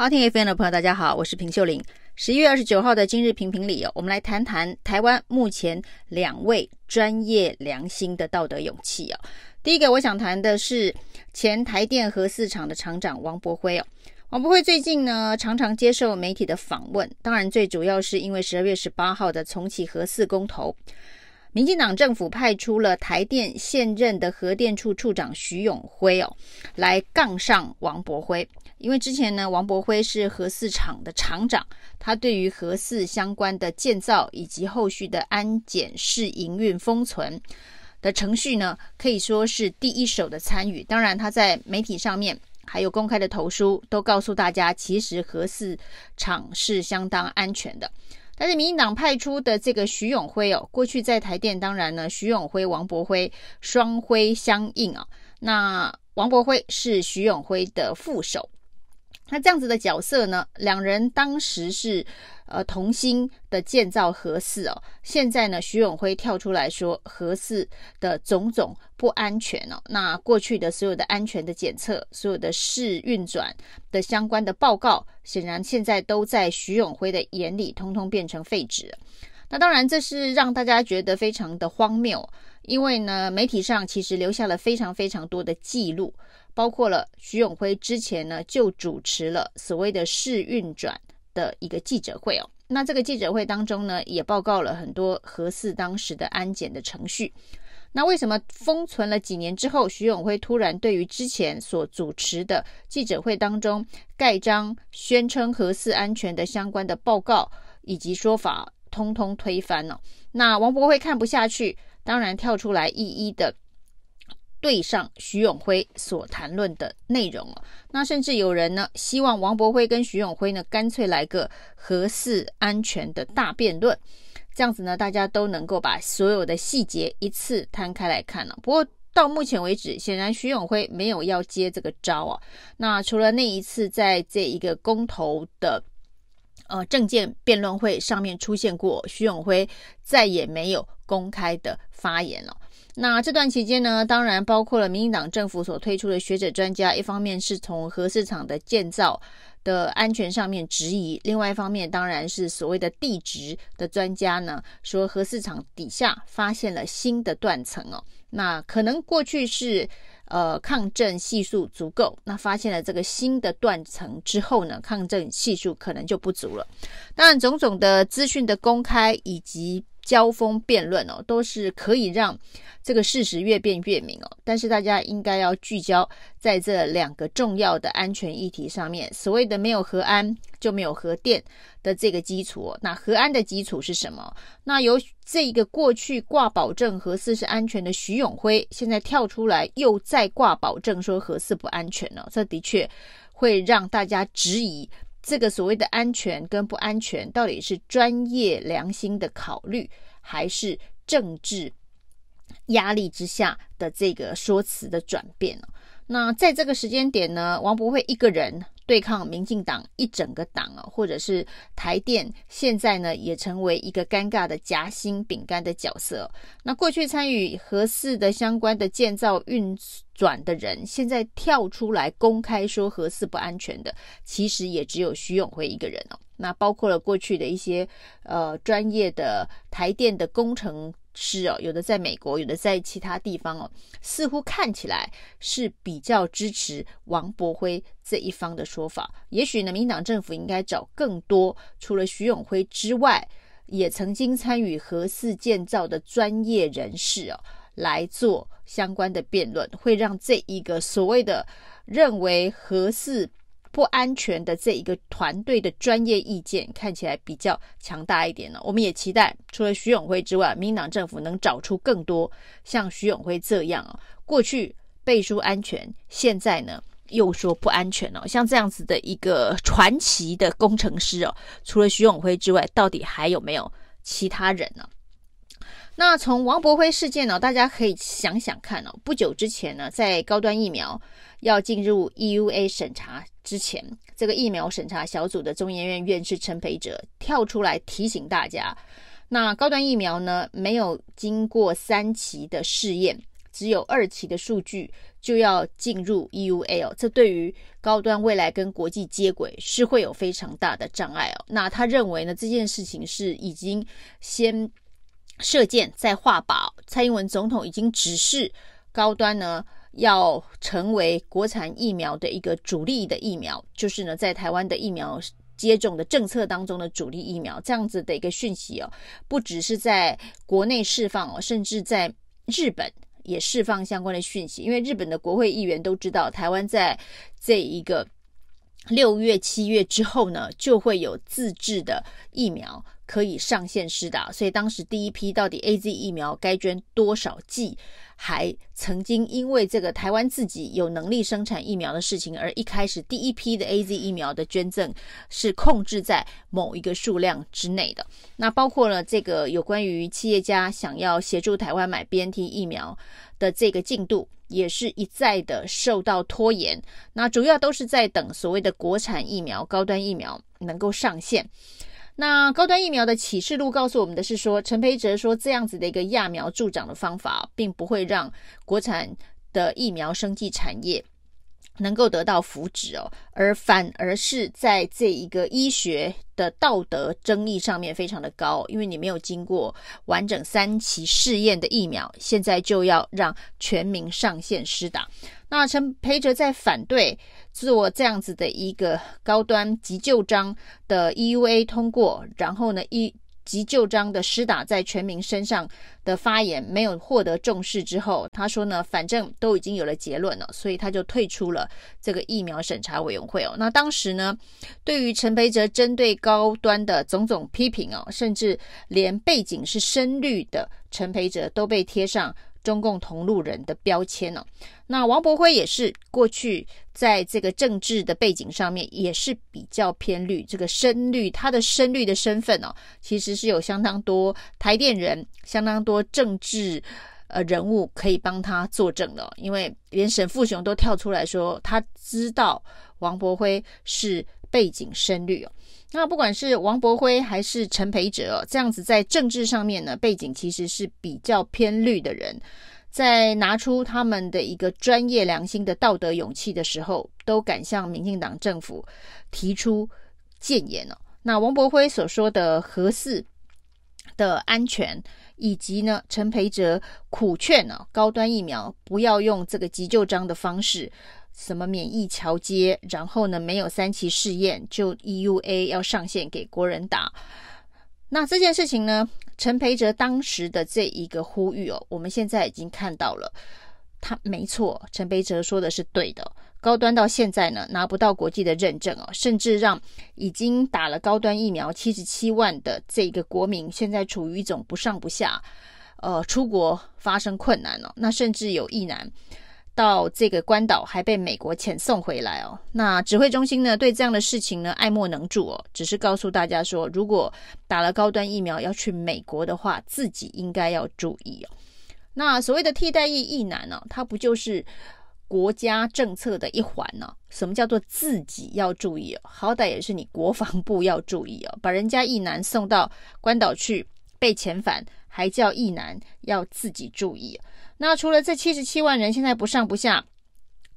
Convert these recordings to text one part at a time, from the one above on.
好听 FM 的朋友，大家好，我是平秀玲。十一月二十九号的今日评评理哦，我们来谈谈台湾目前两位专业良心的道德勇气哦。第一个，我想谈的是前台电核四厂的厂长王博辉哦。王博辉最近呢，常常接受媒体的访问，当然最主要是因为十二月十八号的重启核四公投，民进党政府派出了台电现任的核电处处长徐永辉哦，来杠上王博辉。因为之前呢，王博辉是核四厂的厂长，他对于核四相关的建造以及后续的安检、试营运、封存的程序呢，可以说是第一手的参与。当然，他在媒体上面还有公开的投书，都告诉大家，其实核四厂是相当安全的。但是，民进党派出的这个徐永辉哦，过去在台电，当然呢，徐永辉、王博辉双辉相应啊。那王博辉是徐永辉的副手。那这样子的角色呢，两人当时是呃同心的建造核四哦。现在呢，徐永辉跳出来说核四的种种不安全哦。那过去的所有的安全的检测，所有的试运转的相关的报告，显然现在都在徐永辉的眼里，通通变成废纸。那当然，这是让大家觉得非常的荒谬，因为呢，媒体上其实留下了非常非常多的记录。包括了徐永辉之前呢，就主持了所谓的试运转的一个记者会哦。那这个记者会当中呢，也报告了很多核四当时的安检的程序。那为什么封存了几年之后，徐永辉突然对于之前所主持的记者会当中盖章宣称核四安全的相关的报告以及说法，通通推翻了？那王博辉看不下去，当然跳出来一一的。对上徐永辉所谈论的内容哦，那甚至有人呢希望王博辉跟徐永辉呢干脆来个核四安全的大辩论，这样子呢大家都能够把所有的细节一次摊开来看了。不过到目前为止，显然徐永辉没有要接这个招啊。那除了那一次在这一个公投的呃政见辩论会上面出现过，徐永辉再也没有公开的发言了。那这段期间呢，当然包括了民进党政府所推出的学者专家，一方面是从核市场的建造的安全上面质疑，另外一方面当然是所谓的地质的专家呢，说核市场底下发现了新的断层哦，那可能过去是呃抗震系数足够，那发现了这个新的断层之后呢，抗震系数可能就不足了。当然，种种的资讯的公开以及交锋辩论哦，都是可以让这个事实越辩越明哦。但是大家应该要聚焦在这两个重要的安全议题上面。所谓的没有核安就没有核电的这个基础，那核安的基础是什么？那由这个过去挂保证核四是安全的徐永辉，现在跳出来又再挂保证说核四不安全了，这的确会让大家质疑。这个所谓的安全跟不安全，到底是专业良心的考虑，还是政治压力之下的这个说辞的转变呢？那在这个时间点呢，王博辉一个人对抗民进党一整个党啊，或者是台电，现在呢也成为一个尴尬的夹心饼干的角色。那过去参与核四的相关的建造运转的人，现在跳出来公开说核四不安全的，其实也只有徐永辉一个人哦。那包括了过去的一些呃专业的台电的工程。是哦，有的在美国，有的在其他地方哦，似乎看起来是比较支持王博辉这一方的说法。也许呢，民党政府应该找更多除了徐永辉之外，也曾经参与核四建造的专业人士哦，来做相关的辩论，会让这一个所谓的认为核四。不安全的这一个团队的专业意见看起来比较强大一点呢。我们也期待，除了徐永辉之外，民党政府能找出更多像徐永辉这样啊，过去背书安全，现在呢又说不安全哦。像这样子的一个传奇的工程师哦，除了徐永辉之外，到底还有没有其他人呢？那从王博辉事件呢，大家可以想想看哦。不久之前呢，在高端疫苗要进入 EUA 审查之前，这个疫苗审查小组的中研院院士陈培哲跳出来提醒大家，那高端疫苗呢，没有经过三期的试验，只有二期的数据就要进入 EUA 哦，这对于高端未来跟国际接轨是会有非常大的障碍哦。那他认为呢，这件事情是已经先射箭在画靶，蔡英文总统已经指示高端呢要成为国产疫苗的一个主力的疫苗，就是呢在台湾的疫苗接种的政策当中的主力疫苗，这样子的一个讯息哦，不只是在国内释放哦，甚至在日本。也释放相关的讯息，因为日本的国会议员都知道，台湾在这一个六月、七月之后呢，就会有自制的疫苗可以上线施打，所以当时第一批到底 AZ 疫苗该捐多少剂？还曾经因为这个台湾自己有能力生产疫苗的事情，而一开始第一批的 AZ 疫苗的捐赠是控制在某一个数量之内的。那包括了这个有关于企业家想要协助台湾买 BNT 疫苗的这个进度，也是一再的受到拖延。那主要都是在等所谓的国产疫苗、高端疫苗能够上线。那高端疫苗的启示录告诉我们的是说，陈培哲说这样子的一个揠苗助长的方法，并不会让国产的疫苗生技产业能够得到福祉哦，而反而是在这一个医学的道德争议上面非常的高，因为你没有经过完整三期试验的疫苗，现在就要让全民上线施打。那陈培哲在反对做这样子的一个高端急救章的 EUA 通过，然后呢，一急救章的施打在全民身上的发言没有获得重视之后，他说呢，反正都已经有了结论了，所以他就退出了这个疫苗审查委员会哦。那当时呢，对于陈培哲针对高端的种种批评哦，甚至连背景是深绿的陈培哲都被贴上。中共同路人的标签呢、哦？那王博辉也是过去在这个政治的背景上面也是比较偏绿，这个深绿，他的深绿的身份哦，其实是有相当多台电人、相当多政治呃人物可以帮他作证的、因为连沈富雄都跳出来说他知道王博辉是背景深绿哦。那不管是王博辉还是陈培哲，这样子在政治上面呢，背景其实是比较偏绿的人，在拿出他们的一个专业良心的道德勇气的时候，都敢向民进党政府提出谏言哦。那王博辉所说的核四的安全，以及呢陈培哲苦劝呢高端疫苗不要用这个急救章的方式。什么免疫桥接，然后呢，没有三期试验就 EUA 要上线给国人打。那这件事情呢，陈培哲当时的这一个呼吁哦，我们现在已经看到了，他没错，陈培哲说的是对的。高端到现在呢，拿不到国际的认证哦，甚至让已经打了高端疫苗七十七万的这个国民，现在处于一种不上不下，呃，出国发生困难了哦。那甚至有役男。到这个关岛还被美国遣送回来哦。那指挥中心呢，对这样的事情呢，爱莫能助哦，只是告诉大家说，如果打了高端疫苗要去美国的话，自己应该要注意哦。那所谓的替代役役男呢，它不就是国家政策的一环呢？什么叫做自己要注意哦？好歹也是你国防部要注意哦，把人家役男送到关岛去被遣返，还叫役男要自己注意。那除了这七十七万人现在不上不下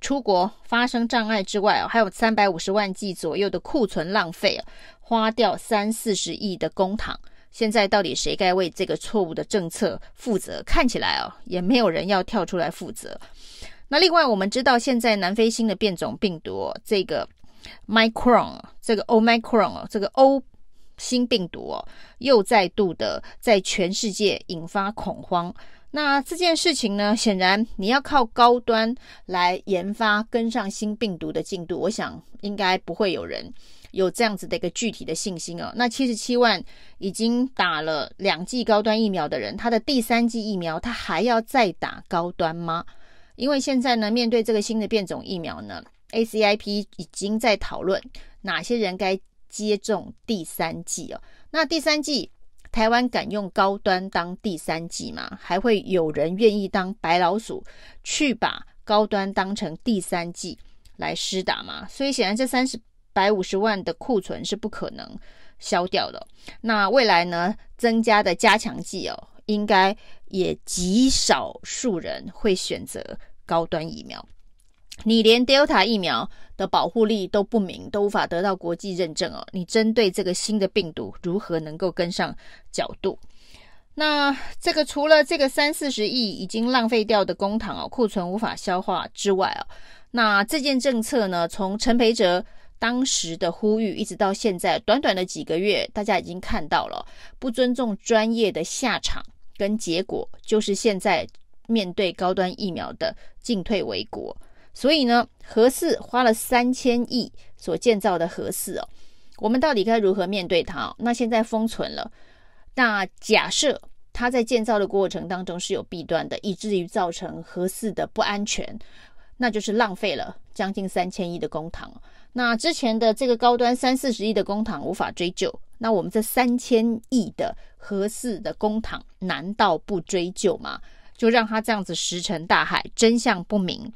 出国发生障碍之外，还有三百五十万剂左右的库存浪费，花掉三四十亿的公帑。现在到底谁该为这个错误的政策负责？看起来哦，也没有人要跳出来负责。那另外我们知道，现在南非新的变种病毒，这个 Micron，这个 Omicron，这个 O 新病毒哦，又再度的在全世界引发恐慌。那这件事情呢，显然你要靠高端来研发跟上新病毒的进度，我想应该不会有人有这样子的一个具体的信心哦。那七十七万已经打了两剂高端疫苗的人，他的第三剂疫苗他还要再打高端吗？因为现在呢，面对这个新的变种疫苗呢，ACIP 已经在讨论哪些人该接种第三剂哦。那第三剂。台湾敢用高端当第三剂吗？还会有人愿意当白老鼠去把高端当成第三剂来施打吗？所以显然这三十百五十万的库存是不可能消掉的。那未来呢，增加的加强剂哦，应该也极少数人会选择高端疫苗。你连 Delta 疫苗的保护力都不明，都无法得到国际认证哦。你针对这个新的病毒，如何能够跟上角度？那这个除了这个三四十亿已经浪费掉的公帑哦，库存无法消化之外哦，那这件政策呢，从陈培哲当时的呼吁，一直到现在短短的几个月，大家已经看到了不尊重专业的下场跟结果，就是现在面对高端疫苗的进退维谷。所以呢，核四花了三千亿所建造的核四哦，我们到底该如何面对它？那现在封存了，那假设它在建造的过程当中是有弊端的，以至于造成核四的不安全，那就是浪费了将近三千亿的公帑。那之前的这个高端三四十亿的公帑无法追究，那我们这三千亿的核四的公帑难道不追究吗？就让它这样子石沉大海，真相不明。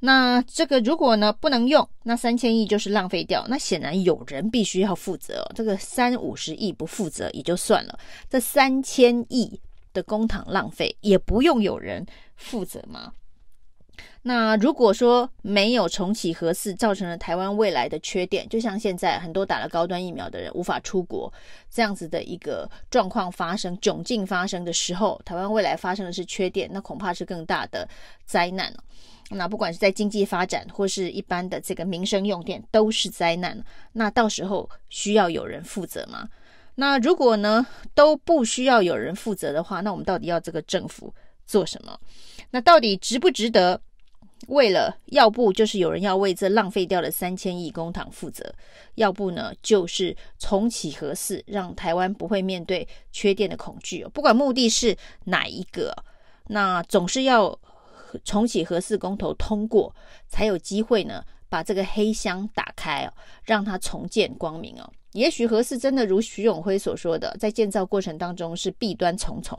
那这个如果呢不能用，那三千亿就是浪费掉。那显然有人必须要负责。这个三五十亿不负责也就算了，这三千亿的公帑浪费也不用有人负责吗？那如果说没有重启核四，造成了台湾未来的缺电，就像现在很多打了高端疫苗的人无法出国这样子的一个状况发生，窘境发生的时候，台湾未来发生的是缺电，那恐怕是更大的灾难。那不管是在经济发展或是一般的这个民生用电，都是灾难。那到时候需要有人负责吗？那如果呢都不需要有人负责的话，那我们到底要这个政府做什么？那到底值不值得？为了要不就是有人要为这浪费掉的三千亿公帑负责，要不呢就是重启核四，让台湾不会面对缺电的恐惧。不管目的是哪一个，那总是要。重启核四公投通过，才有机会呢，把这个黑箱打开哦，让它重见光明哦。也许核四真的如徐永辉所说的，在建造过程当中是弊端重重。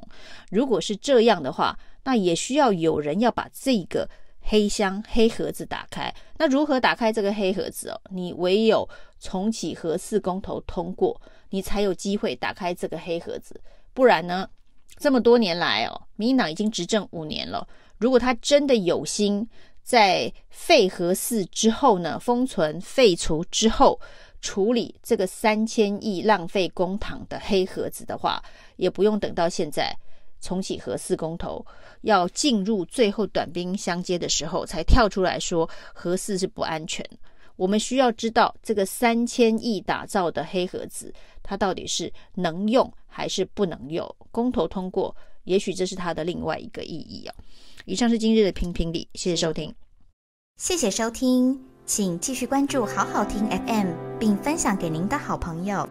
如果是这样的话，那也需要有人要把这个黑箱黑盒子打开。那如何打开这个黑盒子哦？你唯有重启核四公投通过，你才有机会打开这个黑盒子。不然呢，这么多年来哦，民进党已经执政五年了。如果他真的有心在废核四之后呢，封存废除之后处理这个三千亿浪费公帑的黑盒子的话，也不用等到现在重启核四公投要进入最后短兵相接的时候才跳出来说核四是不安全。我们需要知道这个三千亿打造的黑盒子，它到底是能用还是不能用？公投通过，也许这是它的另外一个意义哦。以上是今日的评评理，谢谢收听，谢谢收听，请继续关注好好听 FM，并分享给您的好朋友。